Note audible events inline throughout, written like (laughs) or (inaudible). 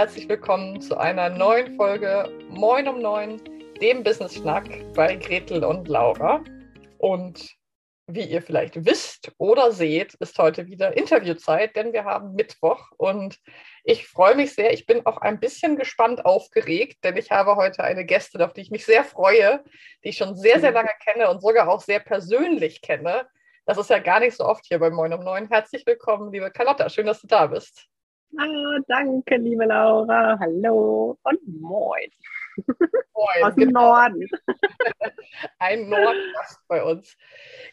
herzlich willkommen zu einer neuen Folge Moin um Neun, dem Business Schnack bei Gretel und Laura. Und wie ihr vielleicht wisst oder seht, ist heute wieder Interviewzeit, denn wir haben Mittwoch und ich freue mich sehr. Ich bin auch ein bisschen gespannt aufgeregt, denn ich habe heute eine Gästin, auf die ich mich sehr freue, die ich schon sehr, sehr lange kenne und sogar auch sehr persönlich kenne. Das ist ja gar nicht so oft hier bei Moin um Neun. Herzlich willkommen, liebe Carlotta. Schön, dass du da bist. Ah, danke, liebe Laura. Hallo und moin. Moin. Aus dem genau. Norden. (laughs) Ein Nordgast bei uns.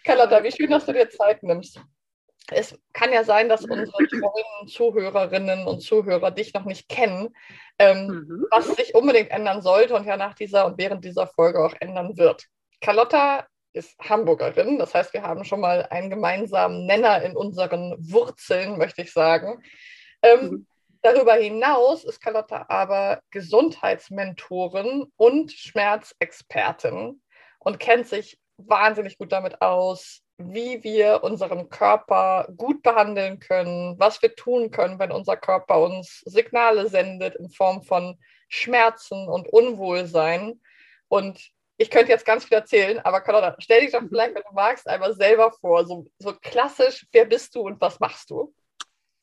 Carlotta, wie schön, dass du dir Zeit nimmst. Es kann ja sein, dass unsere treuen Zuhörerinnen und Zuhörer dich noch nicht kennen, ähm, mhm. was sich unbedingt ändern sollte und ja nach dieser und während dieser Folge auch ändern wird. Carlotta ist Hamburgerin, das heißt, wir haben schon mal einen gemeinsamen Nenner in unseren Wurzeln, möchte ich sagen. Ähm, mhm. Darüber hinaus ist Carlotta aber Gesundheitsmentorin und Schmerzexpertin und kennt sich wahnsinnig gut damit aus, wie wir unseren Körper gut behandeln können, was wir tun können, wenn unser Körper uns Signale sendet in Form von Schmerzen und Unwohlsein. Und ich könnte jetzt ganz viel erzählen, aber Carlotta, stell dich doch mhm. vielleicht, wenn du magst, einmal selber vor, so, so klassisch, wer bist du und was machst du?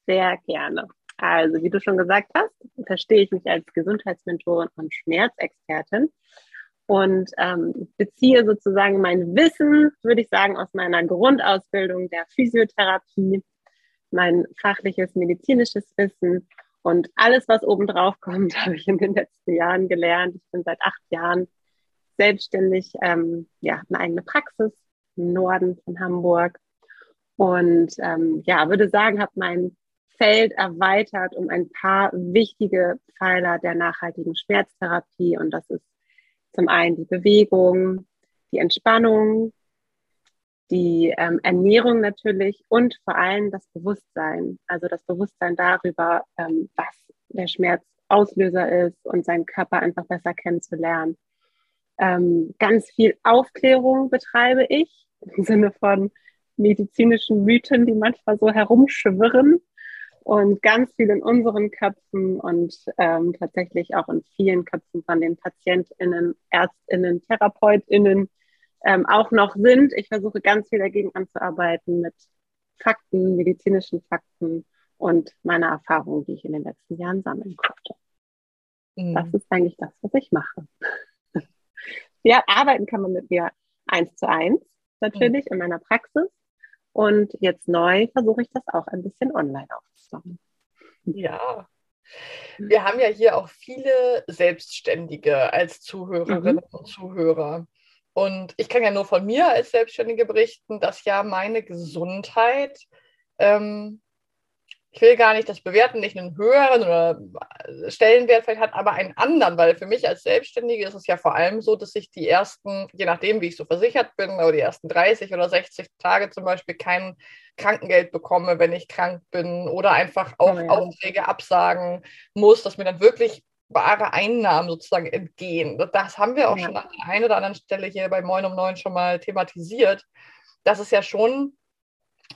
Sehr gerne. Also, wie du schon gesagt hast, verstehe ich mich als Gesundheitsmentorin und Schmerzexpertin und ähm, beziehe sozusagen mein Wissen, würde ich sagen, aus meiner Grundausbildung der Physiotherapie, mein fachliches medizinisches Wissen und alles, was obendrauf (laughs) kommt, habe ich in den letzten Jahren gelernt. Ich bin seit acht Jahren selbstständig, ähm, ja, eine eigene Praxis im Norden von Hamburg und ähm, ja, würde sagen, habe mein Feld erweitert um ein paar wichtige Pfeiler der nachhaltigen Schmerztherapie. Und das ist zum einen die Bewegung, die Entspannung, die ähm, Ernährung natürlich und vor allem das Bewusstsein. Also das Bewusstsein darüber, ähm, was der Schmerzauslöser ist und seinen Körper einfach besser kennenzulernen. Ähm, ganz viel Aufklärung betreibe ich im Sinne von medizinischen Mythen, die manchmal so herumschwirren und ganz viel in unseren Köpfen und ähm, tatsächlich auch in vielen Köpfen von den PatientInnen, ÄrztInnen, TherapeutInnen ähm, auch noch sind. Ich versuche ganz viel dagegen anzuarbeiten mit Fakten, medizinischen Fakten und meiner Erfahrung, die ich in den letzten Jahren sammeln konnte. Mhm. Das ist eigentlich das, was ich mache. (laughs) ja, arbeiten kann man mit mir eins zu eins natürlich mhm. in meiner Praxis. Und jetzt neu versuche ich das auch ein bisschen online aufzubauen. Ja. Wir haben ja hier auch viele Selbstständige als Zuhörerinnen mhm. und Zuhörer. Und ich kann ja nur von mir als Selbstständige berichten, dass ja meine Gesundheit ähm, ich will gar nicht das bewerten, nicht einen höheren oder Stellenwert vielleicht hat, aber einen anderen, weil für mich als Selbstständige ist es ja vor allem so, dass ich die ersten, je nachdem, wie ich so versichert bin, aber die ersten 30 oder 60 Tage zum Beispiel kein Krankengeld bekomme, wenn ich krank bin oder einfach auch oh ja. Aufträge absagen muss, dass mir dann wirklich wahre Einnahmen sozusagen entgehen. Das haben wir auch ja. schon an der einen oder anderen Stelle hier bei Moin um Neun schon mal thematisiert. Das ist ja schon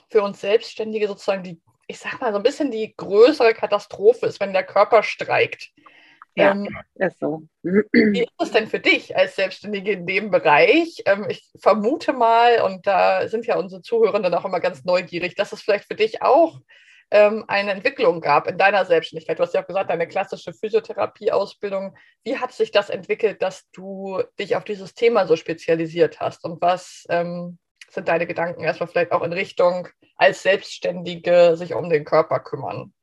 für uns Selbstständige sozusagen die ich sag mal, so ein bisschen die größere Katastrophe ist, wenn der Körper streikt. Ja, ähm, ist so. Wie ist es denn für dich als Selbstständige in dem Bereich? Ähm, ich vermute mal, und da sind ja unsere Zuhörenden auch immer ganz neugierig, dass es vielleicht für dich auch ähm, eine Entwicklung gab in deiner Selbstständigkeit. Du hast ja auch gesagt, deine klassische Physiotherapie-Ausbildung. Wie hat sich das entwickelt, dass du dich auf dieses Thema so spezialisiert hast? Und was ähm, sind deine Gedanken erstmal vielleicht auch in Richtung als Selbstständige sich um den Körper kümmern?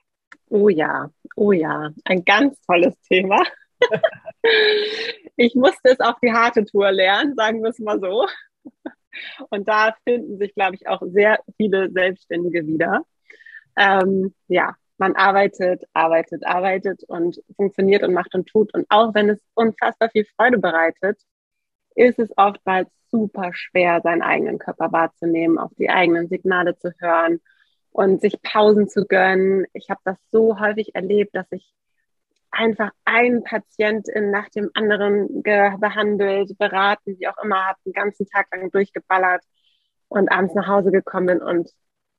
Oh ja, oh ja, ein ganz tolles Thema. ich musste es auf die harte Tour lernen, sagen wir es mal so. Und da finden sich, glaube ich, auch sehr viele Selbstständige wieder. Ähm, ja, man arbeitet, arbeitet, arbeitet und funktioniert und macht und tut. Und auch wenn es unfassbar viel Freude bereitet, ist es oftmals super schwer, seinen eigenen Körper wahrzunehmen, auf die eigenen Signale zu hören und sich Pausen zu gönnen. Ich habe das so häufig erlebt, dass ich einfach einen Patientin nach dem anderen behandelt, beraten, wie auch immer, habe den ganzen Tag lang durchgeballert und abends nach Hause gekommen bin und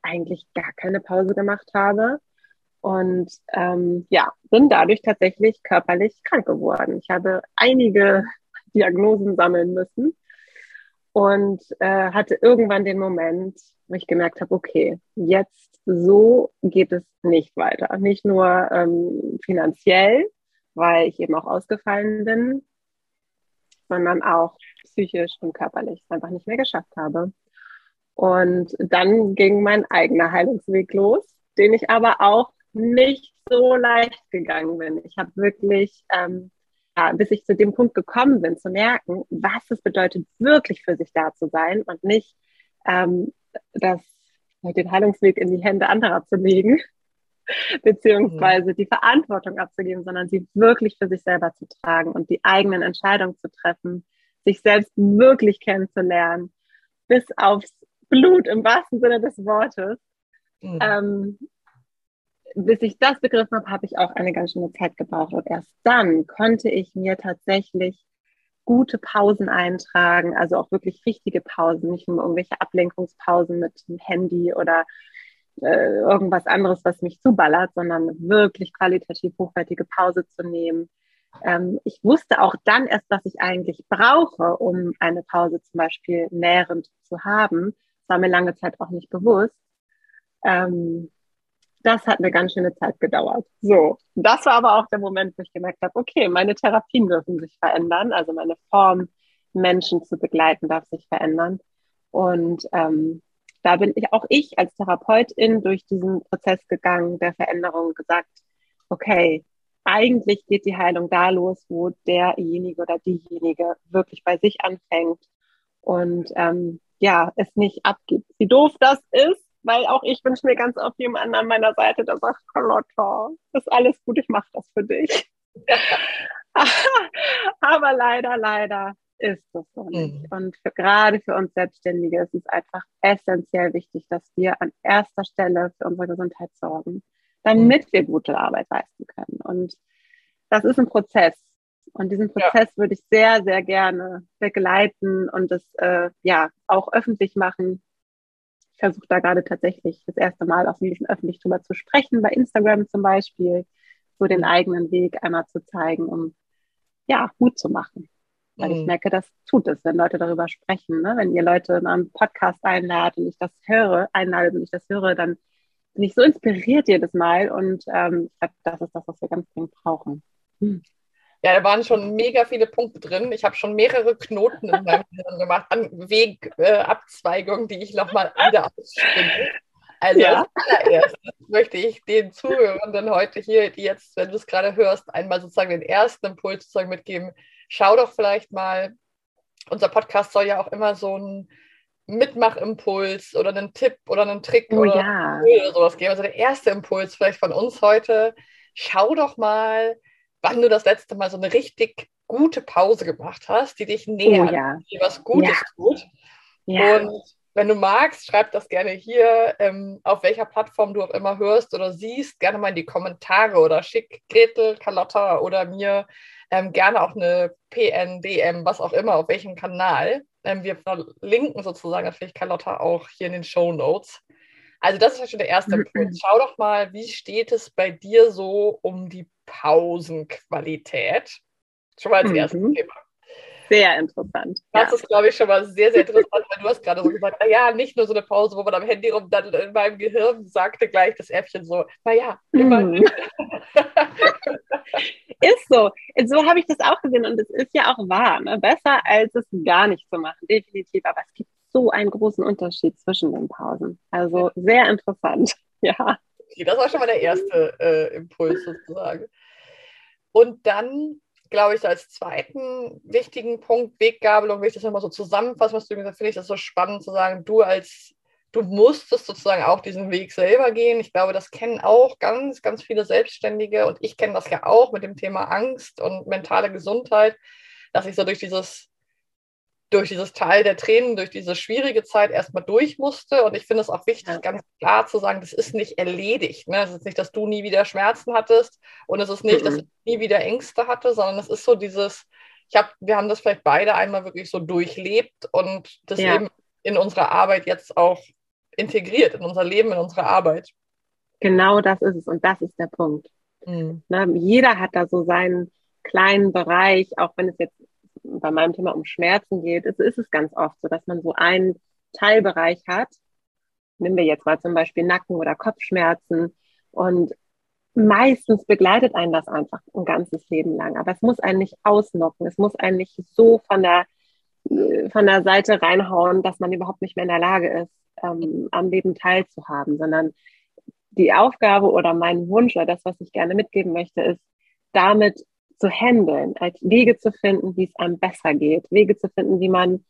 eigentlich gar keine Pause gemacht habe. Und ähm, ja, bin dadurch tatsächlich körperlich krank geworden. Ich habe einige Diagnosen sammeln müssen und äh, hatte irgendwann den Moment, wo ich gemerkt habe, okay, jetzt so geht es nicht weiter. Nicht nur ähm, finanziell, weil ich eben auch ausgefallen bin, sondern auch psychisch und körperlich es einfach nicht mehr geschafft habe. Und dann ging mein eigener Heilungsweg los, den ich aber auch nicht so leicht gegangen bin. Ich habe wirklich, ähm, bis ich zu dem Punkt gekommen bin, zu merken, was es bedeutet, wirklich für sich da zu sein und nicht ähm, das, den Heilungsweg in die Hände anderer zu legen, (laughs) beziehungsweise die Verantwortung abzugeben, sondern sie wirklich für sich selber zu tragen und die eigenen Entscheidungen zu treffen, sich selbst wirklich kennenzulernen, bis aufs Blut im wahrsten Sinne des Wortes. Mhm. Ähm, bis ich das begriffen habe, habe ich auch eine ganz schöne Zeit gebraucht. Und erst dann konnte ich mir tatsächlich gute Pausen eintragen, also auch wirklich richtige Pausen, nicht nur irgendwelche Ablenkungspausen mit dem Handy oder äh, irgendwas anderes, was mich zuballert, sondern wirklich qualitativ hochwertige Pause zu nehmen. Ähm, ich wusste auch dann erst, was ich eigentlich brauche, um eine Pause zum Beispiel nährend zu haben. Das war mir lange Zeit auch nicht bewusst. Ähm, das hat eine ganz schöne Zeit gedauert. So, das war aber auch der Moment, wo ich gemerkt habe, okay, meine Therapien dürfen sich verändern, also meine Form, Menschen zu begleiten, darf sich verändern. Und ähm, da bin ich auch ich als Therapeutin durch diesen Prozess gegangen der Veränderung gesagt, okay, eigentlich geht die Heilung da los, wo derjenige oder diejenige wirklich bei sich anfängt und ähm, ja, es nicht abgibt. Wie doof das ist, weil auch ich wünsche mir ganz oft jemanden an meiner Seite, der sagt, Carlotta, ist alles gut, ich mache das für dich. (laughs) Aber leider, leider ist das so nicht. Mhm. Und für, gerade für uns Selbstständige ist es einfach essentiell wichtig, dass wir an erster Stelle für unsere Gesundheit sorgen, damit mhm. wir gute Arbeit leisten können. Und das ist ein Prozess. Und diesen Prozess ja. würde ich sehr, sehr gerne begleiten und das äh, ja auch öffentlich machen, ich versuche da gerade tatsächlich das erste Mal auch ein bisschen öffentlich drüber zu sprechen, bei Instagram zum Beispiel, so den eigenen Weg einmal zu zeigen, um ja, Mut zu machen. Weil mhm. ich merke, das tut es, wenn Leute darüber sprechen. Ne? Wenn ihr Leute in einen Podcast einladet und ich das höre, einlade und ich das höre, dann bin ich so inspiriert jedes Mal und ähm, ich glaube, das ist das, was wir ganz dringend brauchen. Hm. Ja, da waren schon mega viele Punkte drin. Ich habe schon mehrere Knoten in meinem (laughs) Hirn gemacht an Wegabzweigungen, äh, die ich nochmal wieder ausspinne. Also ja. als allererstes möchte ich den Zuhörenden heute hier, die jetzt, wenn du es gerade hörst, einmal sozusagen den ersten Impuls sozusagen mitgeben. Schau doch vielleicht mal, unser Podcast soll ja auch immer so ein Mitmachimpuls oder einen Tipp oder einen Trick oh, oder, ja. oder sowas geben. Also der erste Impuls vielleicht von uns heute, schau doch mal, wann du das letzte Mal so eine richtig gute Pause gemacht hast, die dich nähert, oh, ja. die was Gutes ja. tut. Ja. Und wenn du magst, schreib das gerne hier, ähm, auf welcher Plattform du auch immer hörst oder siehst, gerne mal in die Kommentare oder schick Gretel, Carlotta oder mir ähm, gerne auch eine PN, DM, was auch immer, auf welchem Kanal. Ähm, wir verlinken sozusagen natürlich Carlotta auch hier in den Show Notes. Also das ist ja schon der erste Punkt. Schau doch mal, wie steht es bei dir so um die Pausenqualität? Schon mal als mhm. erstes Thema. Sehr interessant. Das ja. ist, glaube ich, schon mal sehr, sehr interessant, weil du hast gerade so gesagt, naja, nicht nur so eine Pause, wo man am Handy rum, dann in meinem Gehirn sagte gleich das Äffchen so, naja, immer. Mhm. (laughs) ist so. So habe ich das auch gesehen und es ist ja auch wahr. Ne? Besser als es gar nicht zu machen, definitiv. Aber es gibt so einen großen Unterschied zwischen den Pausen. Also sehr interessant, (laughs) ja. Okay, das war schon mal der erste äh, Impuls sozusagen. Und dann, glaube ich, als zweiten wichtigen Punkt, Weggabelung, wenn ich das nochmal so zusammenfasse, was du gesagt hast, finde ich das so spannend zu sagen, du als du musstest sozusagen auch diesen Weg selber gehen. Ich glaube, das kennen auch ganz, ganz viele Selbstständige und ich kenne das ja auch mit dem Thema Angst und mentale Gesundheit, dass ich so durch dieses durch dieses Teil der Tränen, durch diese schwierige Zeit erstmal durch musste. Und ich finde es auch wichtig, ja. ganz klar zu sagen, das ist nicht erledigt. Ne? Es ist nicht, dass du nie wieder Schmerzen hattest und es ist nicht, mhm. dass ich nie wieder Ängste hatte, sondern es ist so dieses, ich habe, wir haben das vielleicht beide einmal wirklich so durchlebt und das ja. eben in unserer Arbeit jetzt auch integriert, in unser Leben, in unsere Arbeit. Genau das ist es und das ist der Punkt. Mhm. Ne, jeder hat da so seinen kleinen Bereich, auch wenn es jetzt bei meinem Thema um Schmerzen geht, ist, ist es ganz oft so, dass man so einen Teilbereich hat. Nehmen wir jetzt mal zum Beispiel Nacken- oder Kopfschmerzen und meistens begleitet einen das einfach ein ganzes Leben lang. Aber es muss einen nicht ausnocken. Es muss einen nicht so von der, von der Seite reinhauen, dass man überhaupt nicht mehr in der Lage ist, ähm, am Leben teilzuhaben, sondern die Aufgabe oder mein Wunsch oder das, was ich gerne mitgeben möchte, ist, damit zu handeln, als Wege zu finden, wie es einem besser geht, Wege zu finden, wie man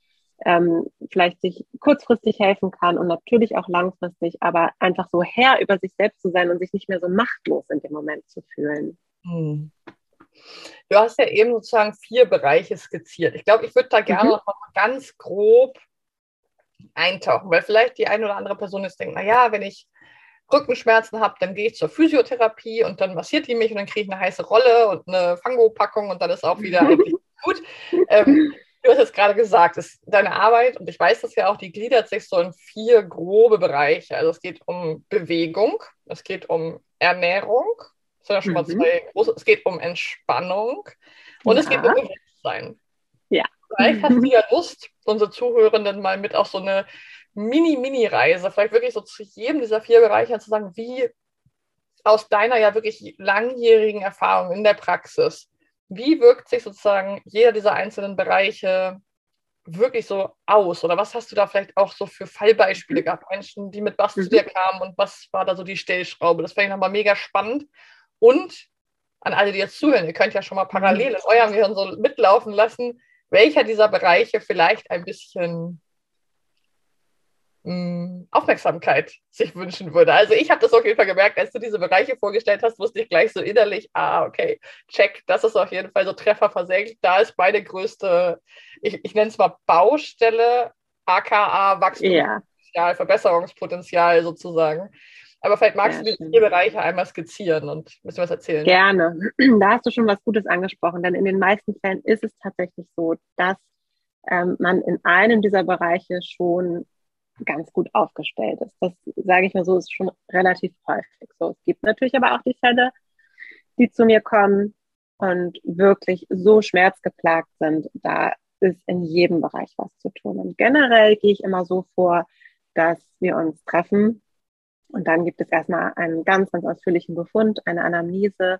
ähm, vielleicht sich kurzfristig helfen kann und natürlich auch langfristig, aber einfach so Herr über sich selbst zu sein und sich nicht mehr so machtlos in dem Moment zu fühlen. Hm. Du hast ja eben sozusagen vier Bereiche skizziert. Ich glaube, ich würde da gerne mhm. noch mal ganz grob eintauchen, weil vielleicht die eine oder andere Person jetzt denkt, naja, wenn ich Rückenschmerzen habe, dann gehe ich zur Physiotherapie und dann massiert die mich und dann kriege ich eine heiße Rolle und eine Fango-Packung und dann ist auch wieder eigentlich (laughs) gut. Ähm, du hast jetzt gerade gesagt, ist deine Arbeit, und ich weiß das ja auch, die gliedert sich so in vier grobe Bereiche. Also es geht um Bewegung, es geht um Ernährung, das sind ja schon mal mhm. zwei große, es geht um Entspannung und ja. es geht um Bewusstsein. Ja. Vielleicht hast du ja Lust, unsere Zuhörenden mal mit auf so eine Mini-Mini-Reise, vielleicht wirklich so zu jedem dieser vier Bereiche zu sagen, wie aus deiner ja wirklich langjährigen Erfahrung in der Praxis, wie wirkt sich sozusagen jeder dieser einzelnen Bereiche wirklich so aus? Oder was hast du da vielleicht auch so für Fallbeispiele gehabt? Menschen, die mit was zu mhm. dir kamen und was war da so die Stellschraube? Das fände ich nochmal mega spannend. Und an alle, die jetzt zuhören, ihr könnt ja schon mal parallel in eurem Gehirn so mitlaufen lassen, welcher dieser Bereiche vielleicht ein bisschen Aufmerksamkeit sich wünschen würde. Also ich habe das auf jeden Fall gemerkt, als du diese Bereiche vorgestellt hast, wusste ich gleich so innerlich, ah, okay, check, das ist auf jeden Fall so Treffer versenkt. Da ist meine größte, ich, ich nenne es mal Baustelle, aka Wachstumspotenzial, ja. Verbesserungspotenzial sozusagen. Aber vielleicht magst ja, du die vier Bereiche einmal skizzieren und bisschen was erzählen. Gerne. (clears throat) Da hast du schon was Gutes angesprochen, denn in den meisten Fällen ist es tatsächlich so, dass ähm, man in einem dieser Bereiche schon ganz gut aufgestellt ist. Das sage ich mal so, ist schon relativ häufig so. Es gibt natürlich aber auch die Fälle, die zu mir kommen und wirklich so schmerzgeplagt sind. Da ist in jedem Bereich was zu tun. Und generell gehe ich immer so vor, dass wir uns treffen und dann gibt es erstmal einen ganz, ganz ausführlichen Befund, eine Anamnese,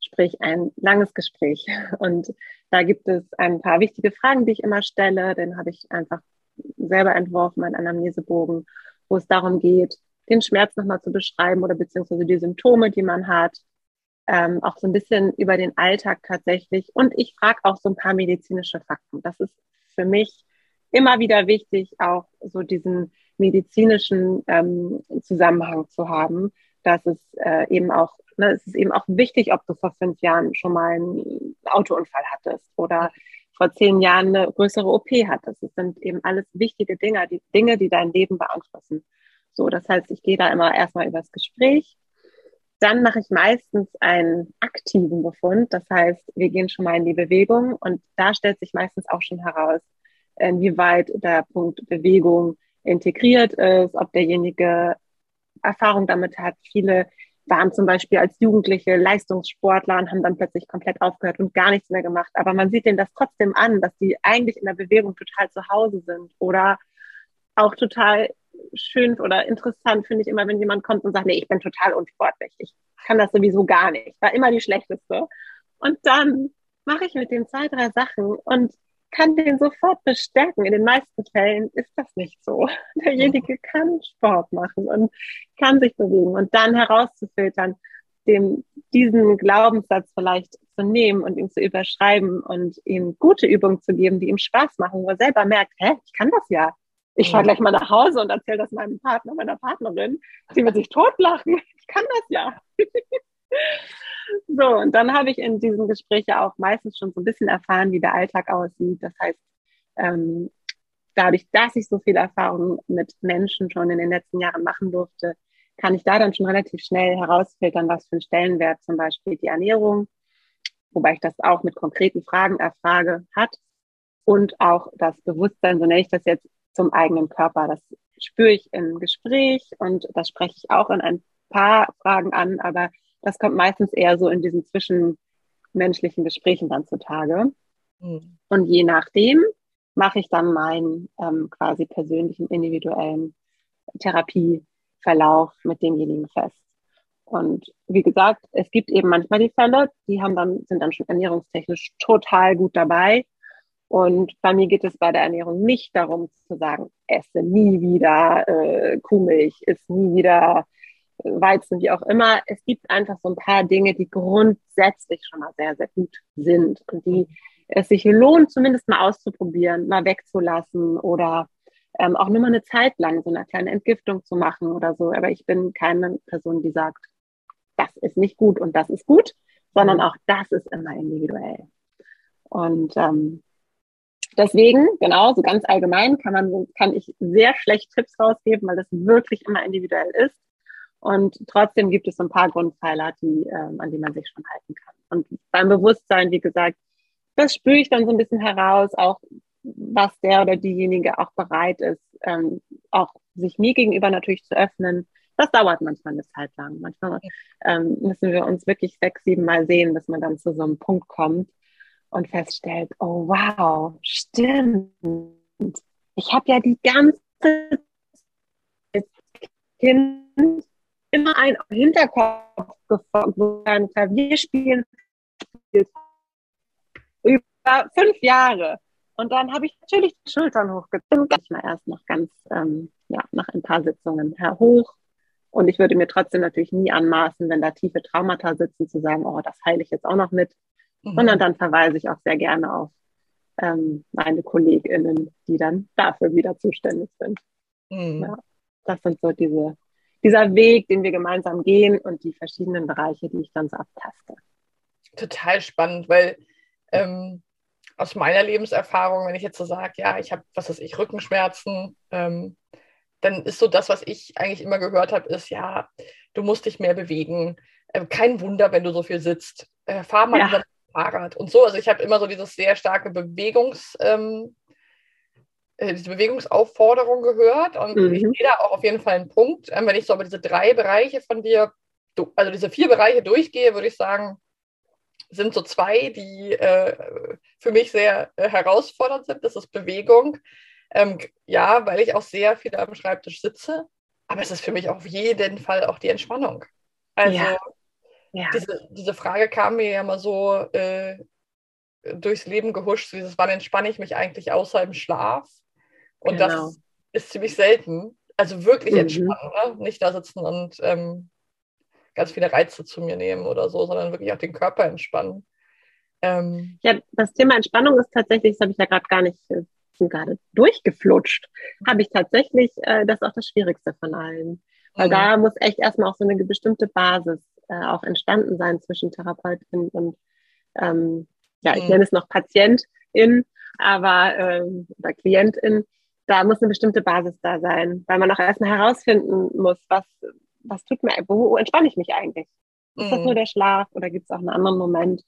sprich ein langes Gespräch. (laughs) Und da gibt es ein paar wichtige Fragen, die ich immer stelle. Den habe ich einfach selber entworfen, meinen Anamnesebogen, wo es darum geht, den Schmerz nochmal zu beschreiben oder beziehungsweise die Symptome, die man hat, ähm, auch so ein bisschen über den Alltag tatsächlich. Und ich frage auch so ein paar medizinische Fakten. Das ist für mich immer wieder wichtig, auch so diesen medizinischen ähm, Zusammenhang zu haben, dass es äh, eben auch, ne, es ist eben auch wichtig, ob du vor fünf Jahren schon mal einen Autounfall hattest oder vor zehn Jahren eine größere OP hattest. Das sind eben alles wichtige Dinge, die Dinge, die dein Leben beeinflussen. So, das heißt, ich gehe da immer erstmal übers Gespräch. Dann mache ich meistens einen aktiven Befund. Das heißt, wir gehen schon mal in die Bewegung und da stellt sich meistens auch schon heraus, inwieweit der Punkt Bewegung integriert ist, ob derjenige Erfahrung damit hat. Viele waren zum Beispiel als Jugendliche Leistungssportler und haben dann plötzlich komplett aufgehört und gar nichts mehr gemacht. Aber man sieht denen das trotzdem an, dass die eigentlich in der Bewegung total zu Hause sind oder auch total schön oder interessant finde ich immer, wenn jemand kommt und sagt, nee, ich bin total unsportlich. Ich kann das sowieso gar nicht. War immer die schlechteste. Und dann mache ich mit den zwei, drei Sachen und kann den sofort bestärken. In den meisten Fällen ist das nicht so. (laughs) Derjenige kann Sport machen und kann sich bewegen und dann herauszufiltern, dem diesen Glaubenssatz vielleicht zu nehmen und ihn zu überschreiben und ihm gute Übungen zu geben, die ihm Spaß machen, wo er selber merkt, hä, ich kann das ja. Ich fahre gleich mal nach Hause und erzähle das meinem Partner, meiner Partnerin. Sie wird sich totlachen. Ich kann das ja. (laughs) So, und dann habe ich in diesem Gespräch ja auch meistens schon so ein bisschen erfahren, wie der Alltag aussieht. Das heißt, ähm, dadurch, dass ich so viel Erfahrung mit Menschen schon in den letzten Jahren machen durfte, kann ich da dann schon relativ schnell herausfiltern, was für einen Stellenwert zum Beispiel die Ernährung, wobei ich das auch mit konkreten Fragen erfrage, hat. Und auch das Bewusstsein, so nenne ich das jetzt, zum eigenen Körper. Das spüre ich im Gespräch und das spreche ich auch in ein paar Fragen an, aber das kommt meistens eher so in diesen zwischenmenschlichen Gesprächen dann zutage. Mhm. Und je nachdem mache ich dann meinen ähm, quasi persönlichen, individuellen Therapieverlauf mit demjenigen fest. Und wie gesagt, es gibt eben manchmal die Fälle, die haben dann, sind dann schon ernährungstechnisch total gut dabei. Und bei mir geht es bei der Ernährung nicht darum zu sagen, esse nie wieder äh, Kuhmilch, esse nie wieder Weizen, wie auch immer. Es gibt einfach so ein paar Dinge, die grundsätzlich schon mal sehr, sehr gut sind und die es sich lohnt, zumindest mal auszuprobieren, mal wegzulassen oder ähm, auch nur mal eine Zeit lang so eine kleine Entgiftung zu machen oder so. Aber ich bin keine Person, die sagt, das ist nicht gut und das ist gut, sondern mhm. auch das ist immer individuell. Und ähm, deswegen, genau, so ganz allgemein kann man, kann ich sehr schlecht Tipps rausgeben, weil das wirklich immer individuell ist. Und trotzdem gibt es so ein paar Grundpfeiler, die, ähm, an die man sich schon halten kann. Und beim Bewusstsein, wie gesagt, das spüre ich dann so ein bisschen heraus, auch was der oder diejenige auch bereit ist, ähm, auch sich mir gegenüber natürlich zu öffnen, das dauert manchmal eine Zeit lang. Manchmal ähm, müssen wir uns wirklich sechs, sieben Mal sehen, bis man dann zu so einem Punkt kommt und feststellt, oh wow, stimmt. Ich habe ja die ganze Kind immer ein Hinterkopf geformt, wo ein Klavierspielen über fünf Jahre. Und dann habe ich natürlich die Schultern hochgezogen, mal erst noch ganz, ähm, ja, nach ein paar Sitzungen hoch und ich würde mir trotzdem natürlich nie anmaßen, wenn da tiefe Traumata sitzen, zu sagen, oh, das heile ich jetzt auch noch mit, mhm. sondern dann verweise ich auch sehr gerne auf ähm, meine KollegInnen, die dann dafür wieder zuständig sind. Mhm. Ja, das sind so diese, dieser Weg, den wir gemeinsam gehen und die verschiedenen Bereiche, die ich dann so abtaste. Total spannend, weil ähm, aus meiner Lebenserfahrung, wenn ich jetzt so sage, ja, ich habe, was weiß ich, Rückenschmerzen, ähm, dann ist so das, was ich eigentlich immer gehört habe, ist, ja, du musst dich mehr bewegen. Äh, kein Wunder, wenn du so viel sitzt. Äh, fahr mal ja. Fahrrad und so. Also ich habe immer so dieses sehr starke Bewegungs, ähm, äh, diese Bewegungsaufforderung gehört und mhm. ich sehe da auch auf jeden Fall einen Punkt. Ähm, wenn ich so aber diese drei Bereiche von dir, also diese vier Bereiche durchgehe, würde ich sagen, sind so zwei, die äh, für mich sehr äh, herausfordernd sind. Das ist Bewegung ähm, ja, weil ich auch sehr viel am Schreibtisch sitze. Aber es ist für mich auf jeden Fall auch die Entspannung. Also ja. Ja. Diese, diese Frage kam mir ja mal so äh, durchs Leben gehuscht, dieses, wann entspanne ich mich eigentlich außer im Schlaf? Und genau. das ist ziemlich selten. Also wirklich mhm. entspannen, ne? nicht da sitzen und ähm, ganz viele Reize zu mir nehmen oder so, sondern wirklich auch den Körper entspannen. Ähm, ja, das Thema Entspannung ist tatsächlich, das habe ich ja gerade gar nicht äh, gerade durchgeflutscht, habe ich tatsächlich, äh, das ist auch das Schwierigste von allen. Weil mhm. da muss echt erstmal auch so eine bestimmte Basis äh, auch entstanden sein zwischen Therapeutin und, ähm, ja, ich mhm. nenne es noch Patientin, aber, ähm, oder Klientin. Da muss eine bestimmte Basis da sein, weil man auch erstmal herausfinden muss, was, was tut mir, wo, wo entspanne ich mich eigentlich? Ist das nur mhm. der Schlaf oder gibt es auch einen anderen Moment?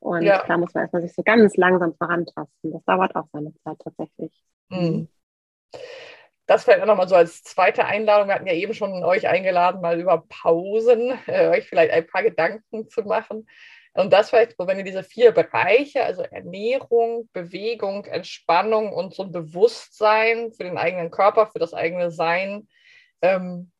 Und ja. da muss man erstmal sich so ganz langsam vorantasten. Das dauert auch seine Zeit tatsächlich. Mhm. Das vielleicht auch nochmal so als zweite Einladung. Wir hatten ja eben schon euch eingeladen, mal über Pausen, äh, euch vielleicht ein paar Gedanken zu machen. Und das vielleicht, wenn ihr diese vier Bereiche, also Ernährung, Bewegung, Entspannung und so ein Bewusstsein für den eigenen Körper, für das eigene Sein, ähm,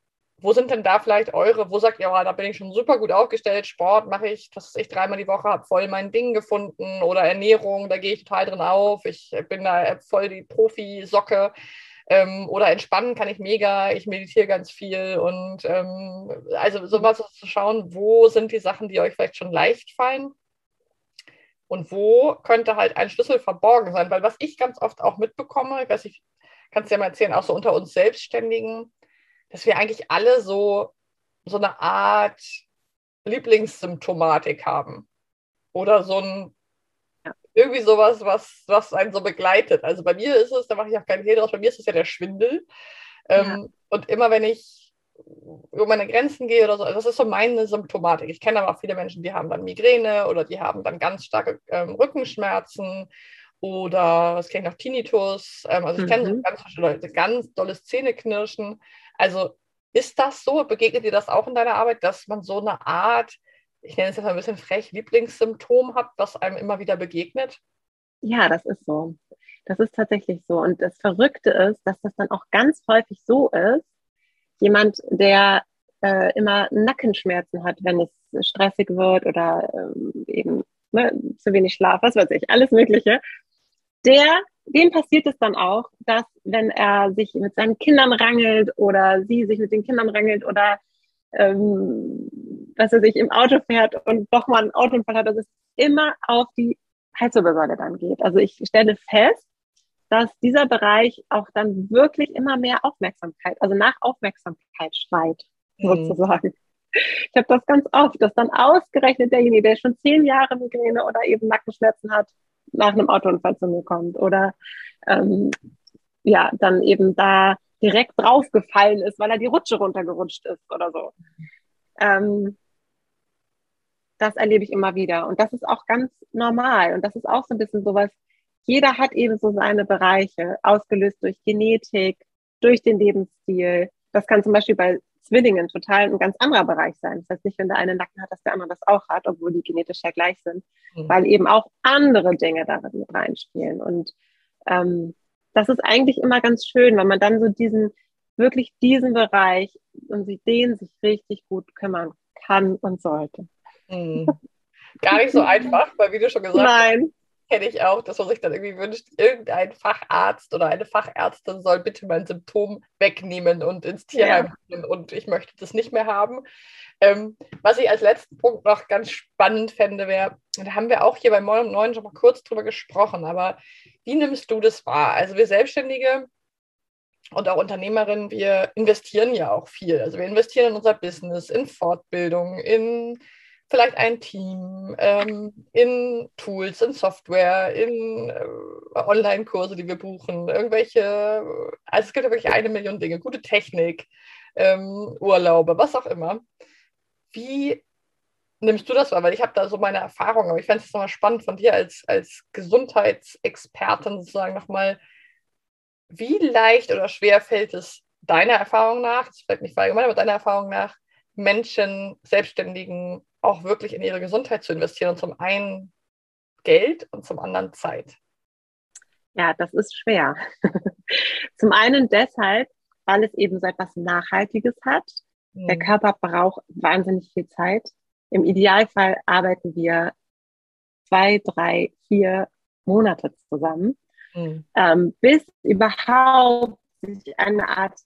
wo sind denn da vielleicht eure, wo sagt ihr, oh, da bin ich schon super gut aufgestellt, Sport mache ich, das ich dreimal die Woche, habe voll mein Ding gefunden oder Ernährung, da gehe ich total drin auf, ich bin da voll die Profi-Socke ähm, oder entspannen kann ich mega, ich meditiere ganz viel und ähm, also sowas zu schauen, wo sind die Sachen, die euch vielleicht schon leicht fallen und wo könnte halt ein Schlüssel verborgen sein, weil was ich ganz oft auch mitbekomme, ich weiß nicht, kannst du ja mal erzählen, auch so unter uns Selbstständigen, dass wir eigentlich alle so, so eine Art Lieblingssymptomatik haben. Oder so ein, irgendwie sowas, was, was einen so begleitet. Also bei mir ist es, da mache ich auch keinen Hehl draus, bei mir ist es ja der Schwindel. Ähm, ja. Und immer wenn ich über meine Grenzen gehe oder so, das ist so meine Symptomatik. Ich kenne aber auch viele Menschen, die haben dann Migräne oder die haben dann ganz starke ähm, Rückenschmerzen oder was kenne ich noch, Tinnitus. Ähm, also ich kenne so mhm. ganz viele Leute, ganz dolles Zähneknirschen. Also Ist das so? Begegnet dir das auch in deiner Arbeit, dass man so eine Art, ich nenne es jetzt mal ein bisschen frech, Lieblingssymptom hat, was einem immer wieder begegnet? Ja, das ist so. Das ist tatsächlich so. Und das Verrückte ist, dass das dann auch ganz häufig so ist, jemand, der äh, immer Nackenschmerzen hat, wenn es stressig wird oder ähm, eben ne, zu wenig Schlaf, was weiß ich, alles Mögliche, der, dem passiert es dann auch, dass wenn er sich mit seinen Kindern rangelt oder sie sich mit den Kindern rangelt oder ähm, was er sich im Auto fährt und doch mal einen Autounfall hat, dass es immer auf die Halswirbelsäule dann geht. Also ich stelle fest, dass dieser Bereich auch dann wirklich immer mehr Aufmerksamkeit, also nach Aufmerksamkeit schreit, mhm. sozusagen. Ich habe das ganz oft, dass dann ausgerechnet derjenige, der schon zehn Jahre Migräne oder eben Nackenschmerzen hat, nach einem Autounfall zu mir kommt oder ähm, ja, dann eben da direkt draufgefallen ist, weil er die Rutsche runtergerutscht ist oder so. Ähm, das erlebe ich immer wieder. Und das ist auch ganz normal. Und das ist auch so ein bisschen sowas, jeder hat eben so seine Bereiche, ausgelöst durch Genetik, durch den Lebensstil. Das kann zum Beispiel bei Zwillingen total ein ganz anderer Bereich sein. Das heißt nicht, wenn der eine Nacken hat, dass der andere das auch hat, obwohl die genetisch ja gleich sind, mhm. weil eben auch andere Dinge darin mit reinspielen. Und ähm, das ist eigentlich immer ganz schön, wenn man dann so diesen, wirklich diesen Bereich und sie den sich richtig gut kümmern kann und sollte. Mhm. Gar nicht so einfach, weil wie du schon gesagt Nein. hast, kenne ich auch, dass man sich dann irgendwie wünscht, irgendein Facharzt oder eine Fachärztin soll bitte mein Symptom wegnehmen und ins Tierheim ja. gehen und ich möchte das nicht mehr haben. Ähm, was ich als letzten Punkt noch ganz spannend fände, wäre, da haben wir auch hier bei Moin um 9 schon mal kurz drüber gesprochen, aber wie nimmst du das wahr? Also wir Selbstständige und auch Unternehmerinnen, wir investieren ja auch viel. Also wir investieren in unser Business, in Fortbildung, in vielleicht ein Team, ähm, in Tools, in Software, in äh, Online-Kurse, die wir buchen, irgendwelche, also es gibt ja wirklich eine Million Dinge, gute Technik, ähm, Urlaube, was auch immer. Wie nimmst du das wahr? Weil ich habe da so meine Erfahrungen, aber ich fände es nochmal spannend von dir als, als Gesundheitsexpertin sozusagen nochmal, wie leicht oder schwer fällt es deiner Erfahrung nach, das ist vielleicht nicht allgemein, aber deiner Erfahrung nach, Menschen, Selbstständigen auch wirklich in ihre Gesundheit zu investieren und zum einen Geld und zum anderen Zeit? Ja, das ist schwer. (laughs) zum einen deshalb, weil es eben so etwas Nachhaltiges hat. Mhm. Der Körper braucht wahnsinnig viel Zeit. Im Idealfall arbeiten wir zwei, drei, vier Monate zusammen, mhm. ähm, bis überhaupt sich eine Art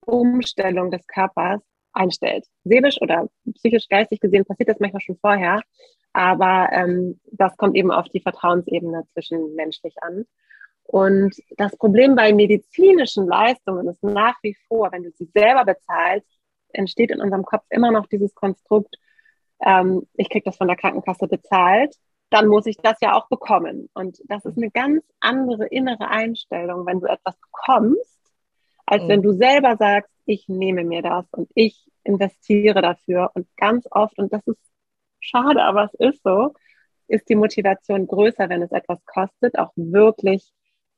Umstellung des Körpers einstellt. Seelisch oder psychisch, geistig gesehen passiert das manchmal schon vorher, aber ähm, das kommt eben auf die Vertrauensebene zwischenmenschlich an. Und das Problem bei medizinischen Leistungen ist nach wie vor, wenn du sie selber bezahlst, entsteht in unserem Kopf immer noch dieses Konstrukt, ähm, ich kriege das von der Krankenkasse bezahlt, dann muss ich das ja auch bekommen. Und das ist eine ganz andere innere Einstellung, wenn du etwas bekommst, als mhm. wenn du selber sagst, ich nehme mir das und ich investiere dafür. Und ganz oft, und das ist schade, aber es ist so, ist die Motivation größer, wenn es etwas kostet, auch wirklich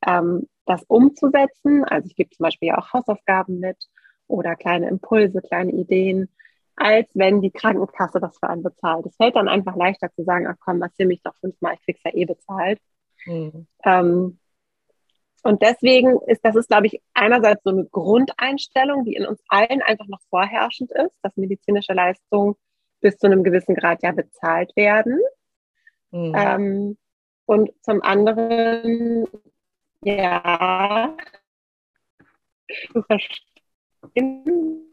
ähm, das umzusetzen. Also ich gebe zum Beispiel ja auch Hausaufgaben mit oder kleine Impulse, kleine Ideen, als wenn die Krankenkasse das für einen bezahlt. Es fällt dann einfach leichter zu sagen, ach komm, massier mich doch fünfmal, ich krieg's ja eh bezahlt. Mhm. Ähm, und deswegen ist, das ist, glaube ich, einerseits so eine Grundeinstellung, die in uns allen einfach noch vorherrschend ist, dass medizinische Leistungen bis zu einem gewissen Grad ja bezahlt werden. Mhm. Ähm, und zum anderen, ja, zu verstehen,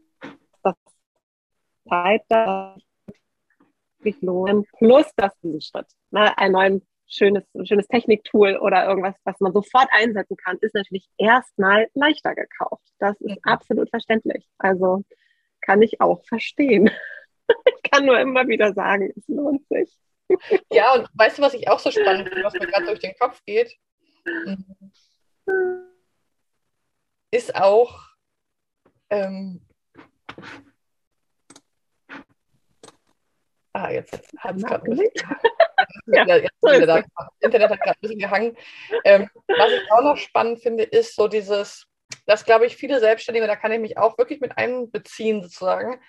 dass Zeit da wirklich lohnen, plus das diesen Schritt, ne, einen neuen schönes, schönes Techniktool oder irgendwas, was man sofort einsetzen kann, ist natürlich erstmal leichter gekauft. Das ist mhm. absolut verständlich. Also kann ich auch verstehen. (laughs) ich kann nur immer wieder sagen, es lohnt sich. (laughs) ja, und weißt du, was ich auch so spannend finde, was mir gerade durch den Kopf geht? Ist auch, ähm, ah, jetzt hat (laughs) es gerade ja, Internet hat gerade ein bisschen gehangen. Ähm, was ich auch noch spannend finde, ist so dieses, dass, glaube ich, viele Selbstständige, da kann ich mich auch wirklich mit einbeziehen sozusagen,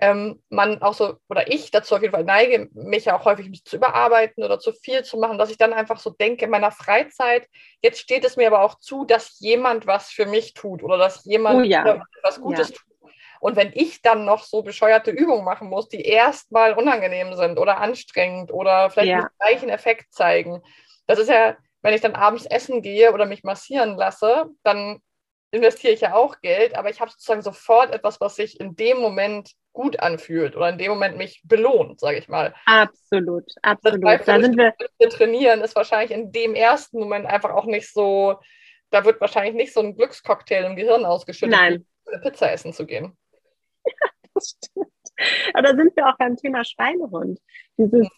ähm, man auch so, oder ich dazu auf jeden Fall neige, mich ja auch häufig zu überarbeiten oder zu viel zu machen, dass ich dann einfach so denke, in meiner Freizeit, jetzt steht es mir aber auch zu, dass jemand was für mich tut oder dass jemand Oh ja. was Gutes Ja. tut. Und wenn ich dann noch so bescheuerte Übungen machen muss, die erstmal unangenehm sind oder anstrengend oder vielleicht Ja. nicht gleich einen Effekt zeigen, das ist ja, wenn ich dann abends essen gehe oder mich massieren lasse, dann investiere ich ja auch Geld, aber ich habe sozusagen sofort etwas, was sich in dem Moment gut anfühlt oder in dem Moment mich belohnt, sage ich mal. Absolut, Das absolut. Da sind wir, wir trainieren ist wahrscheinlich in dem ersten Moment einfach auch nicht so, da wird wahrscheinlich nicht so ein Glückscocktail im Gehirn ausgeschüttet, Nein. Pizza essen zu gehen. Das (laughs) stimmt. Aber da sind wir auch beim Thema Schweinehund. Dieses,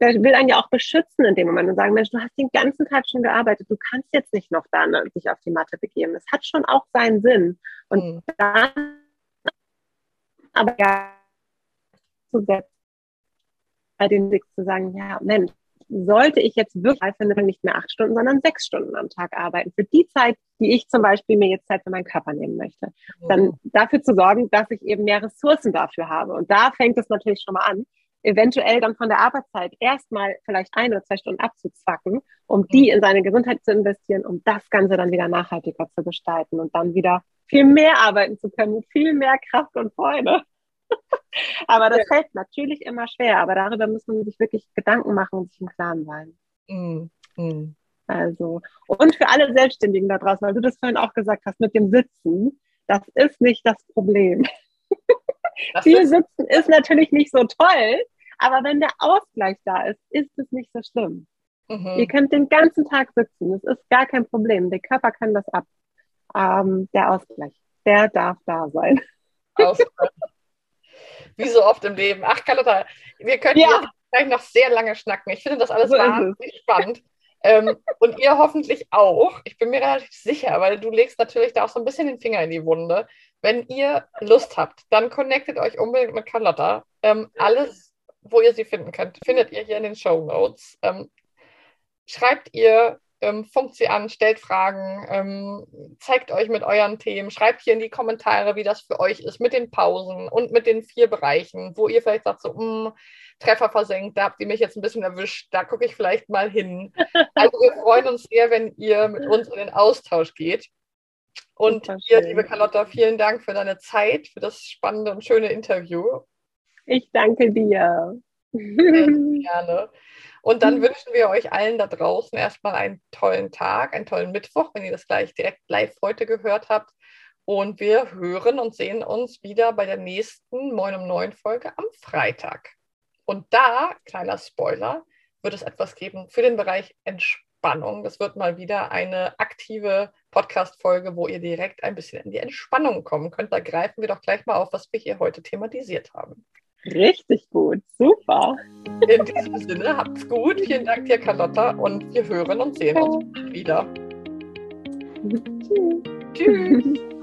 der will einen ja auch beschützen in dem Moment und sagen, Mensch, du hast den ganzen Tag schon gearbeitet, du kannst jetzt nicht noch da ne, dich auf die Matte begeben. Es hat schon auch seinen Sinn. Und Hm. dann aber ja zu setzen, bei den Weg zu sagen, ja, Mensch, sollte ich jetzt wirklich finde, nicht mehr acht Stunden, sondern sechs Stunden am Tag arbeiten. Für die Zeit, die ich zum Beispiel mir jetzt Zeit für meinen Körper nehmen möchte. Dann dafür zu sorgen, dass ich eben mehr Ressourcen dafür habe. Und da fängt es natürlich schon mal an, eventuell dann von der Arbeitszeit erstmal vielleicht ein oder zwei Stunden abzuzwacken, um die in seine Gesundheit zu investieren, um das Ganze dann wieder nachhaltiger zu gestalten und dann wieder viel mehr arbeiten zu können viel mehr Kraft und Freude. (laughs) aber das Ja. fällt natürlich immer schwer, aber darüber muss man sich wirklich Gedanken machen und sich im Klaren sein. Hm. Hm. Also, und für alle Selbstständigen da draußen, weil du das vorhin auch gesagt hast, mit dem Sitzen, das ist nicht das Problem. (laughs) Viel Sitzen ist natürlich nicht so toll, aber wenn der Ausgleich da ist, ist es nicht so schlimm. Ihr mhm. könnt den ganzen Tag sitzen, das ist gar kein Problem. Der Körper kann das ab. Ähm, der Ausgleich, der darf da sein. Ausgleich. (laughs) Wie so oft im Leben. Ach, Carlotta, wir können Ja. jetzt gleich noch sehr lange schnacken. Ich finde das alles So wahnsinnig spannend. Ähm, und ihr hoffentlich auch. Ich bin mir relativ sicher, weil du legst natürlich da auch so ein bisschen den Finger in die Wunde. Wenn ihr Lust habt, dann connectet euch unbedingt mit Carlotta. Ähm, alles, wo ihr sie finden könnt, findet ihr hier in den Show Notes. Ähm, schreibt ihr, ähm, funkt sie an, stellt Fragen, ähm, zeigt euch mit euren Themen, schreibt hier in die Kommentare, wie das für euch ist mit den Pausen und mit den vier Bereichen, wo ihr vielleicht sagt, so, mh, Treffer versenkt, da habt ihr mich jetzt ein bisschen erwischt, da gucke ich vielleicht mal hin. (laughs) Also wir freuen uns sehr, wenn ihr mit uns in den Austausch geht. Und dir, liebe Carlotta, vielen Dank für deine Zeit, für das spannende und schöne Interview. Ich danke dir. (laughs) Gerne. Und dann Mhm. wünschen wir euch allen da draußen erstmal einen tollen Tag, einen tollen Mittwoch, wenn ihr das gleich direkt live heute gehört habt. Und wir hören und sehen uns wieder bei der nächsten Moin um 9 Folge am Freitag. Und da, kleiner Spoiler, wird es etwas geben für den Bereich Entspannung. Das wird mal wieder eine aktive Podcast-Folge, wo ihr direkt ein bisschen in die Entspannung kommen könnt. Da greifen wir doch gleich mal auf, was wir hier heute thematisiert haben. Richtig gut, super. In diesem Sinne, habt's gut. Vielen Dank dir, Carlotta. Und wir hören und sehen uns wieder. Tschüss. Tschüss. (laughs)